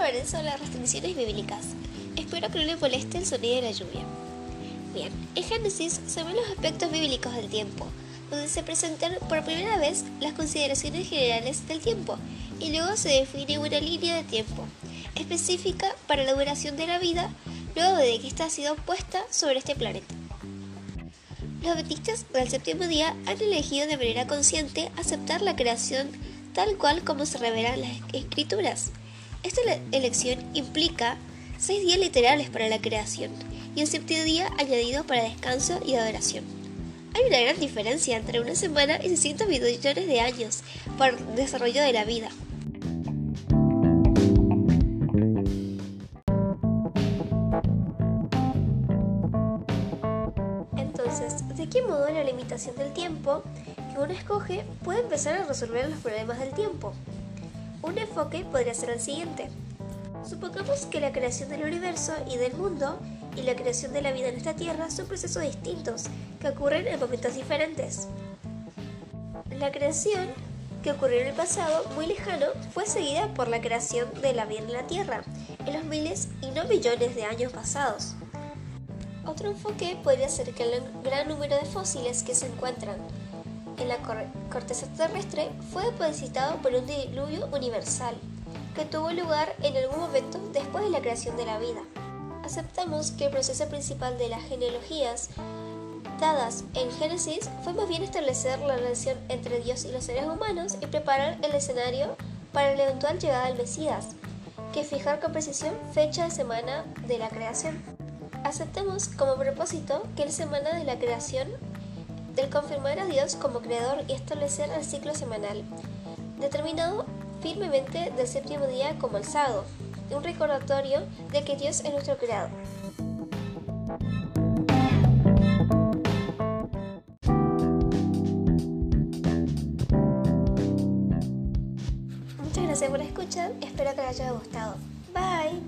hablaré sobre las restricciones bíblicas. Espero que no le moleste el sonido de la lluvia. Bien, en Génesis se ven los aspectos bíblicos del tiempo, donde se presentan por primera vez las consideraciones generales del tiempo y luego se define una línea de tiempo específica para la duración de la vida luego de que ésta ha sido puesta sobre este planeta. Los adventistas del séptimo día han elegido de manera consciente aceptar la creación tal cual como se revelan las escrituras. Esta elección implica seis días literales para la creación y el séptimo día añadido para descanso y adoración. Hay una gran diferencia entre una semana y 600 millones de años para el desarrollo de la vida. Entonces, ¿de qué modo la limitación del tiempo que uno escoge puede empezar a resolver los problemas del tiempo? Un enfoque podría ser el siguiente. Supongamos que la creación del universo y del mundo y la creación de la vida en esta tierra son procesos distintos que ocurren en momentos diferentes. La creación que ocurrió en el pasado muy lejano fue seguida por la creación de la vida en la tierra en los miles y no millones de años pasados. Otro enfoque podría ser que el gran número de fósiles que se encuentran en la corteza terrestre fue depositado por un diluvio universal que tuvo lugar en algún momento después de la creación de la vida. Aceptamos que el proceso principal de las genealogías dadas en Génesis fue más bien establecer la relación entre Dios y los seres humanos y preparar el escenario para la eventual llegada del Mesías, que fijar con precisión fecha de semana de la creación. Aceptemos como propósito que la semana de la creación del confirmar a Dios como creador y establecer el ciclo semanal, determinado firmemente del séptimo día como el sábado, un recordatorio de que Dios es nuestro creador. Muchas gracias por escuchar, espero que les haya gustado. Bye.